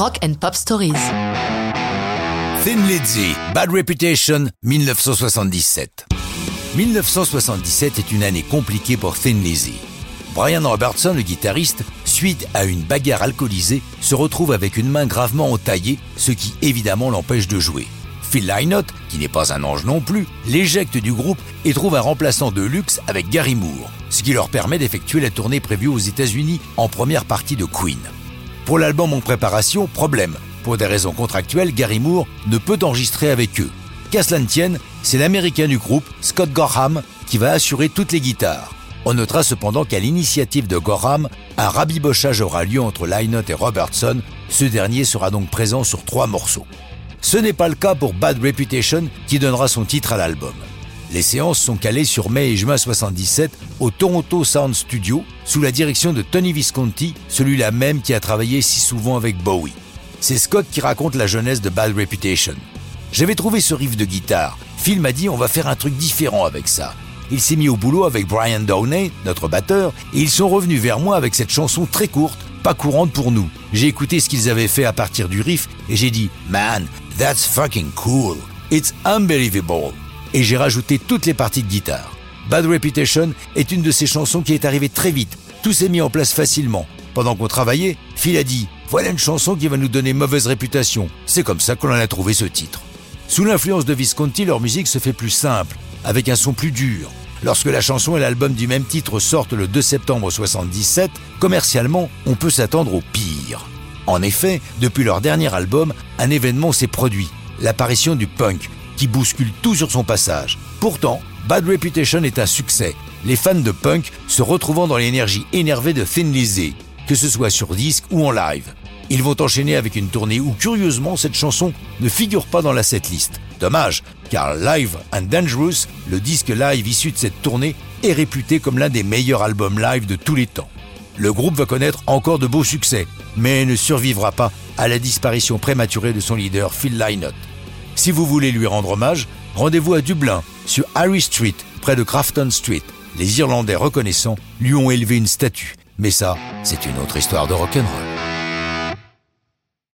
Rock and Pop Stories. Thin Lizzy, Bad Reputation, 1977. 1977 est une année compliquée pour Thin Lizzy. Brian Robertson, le guitariste, suite à une bagarre alcoolisée, se retrouve avec une main gravement entaillée, ce qui évidemment l'empêche de jouer. Phil Lynott, qui n'est pas un ange non plus, l'éjecte du groupe et trouve un remplaçant de luxe avec Gary Moore, ce qui leur permet d'effectuer la tournée prévue aux États-Unis en première partie de Queen. Pour l'album en préparation, problème. Pour des raisons contractuelles, Gary Moore ne peut enregistrer avec eux. Qu'à cela ne tienne, c'est l'américain du groupe, Scott Gorham, qui va assurer toutes les guitares. On notera cependant qu'à l'initiative de Gorham, un rabibochage aura lieu entre Lynott et Robertson. Ce dernier sera donc présent sur trois morceaux. Ce n'est pas le cas pour Bad Reputation qui donnera son titre à l'album. Les séances sont calées sur mai et juin 77 au Toronto Sound Studio sous la direction de Tony Visconti, celui-là même qui a travaillé si souvent avec Bowie. C'est Scott qui raconte la jeunesse de Bad Reputation. J'avais trouvé ce riff de guitare. Phil m'a dit on va faire un truc différent avec ça. Il s'est mis au boulot avec Brian Downey, notre batteur, et ils sont revenus vers moi avec cette chanson très courte, pas courante pour nous. J'ai écouté ce qu'ils avaient fait à partir du riff et j'ai dit Man, that's fucking cool. It's unbelievable. Et j'ai rajouté toutes les parties de guitare. Bad Reputation est une de ces chansons qui est arrivée très vite. Tout s'est mis en place facilement. Pendant qu'on travaillait, Phil a dit Voilà une chanson qui va nous donner mauvaise réputation. C'est comme ça qu'on en a trouvé ce titre. Sous l'influence de Visconti, leur musique se fait plus simple, avec un son plus dur. Lorsque la chanson et l'album du même titre sortent le 2 septembre 77, commercialement, on peut s'attendre au pire. En effet, depuis leur dernier album, un événement s'est produit, l'apparition du punk, qui bouscule tout sur son passage. Pourtant, Bad Reputation est un succès, les fans de punk se retrouvant dans l'énergie énervée de Thin Lizzy, que ce soit sur disque ou en live. Ils vont enchaîner avec une tournée où, curieusement, cette chanson ne figure pas dans la setlist. Dommage, car Live and Dangerous, le disque live issu de cette tournée, est réputé comme l'un des meilleurs albums live de tous les temps. Le groupe va connaître encore de beaux succès, mais ne survivra pas à la disparition prématurée de son leader Phil Lynott. Si vous voulez lui rendre hommage, rendez-vous à Dublin, sur Harry Street, près de Crafton Street. Les Irlandais reconnaissants lui ont élevé une statue. Mais ça, c'est une autre histoire de rock'n'roll.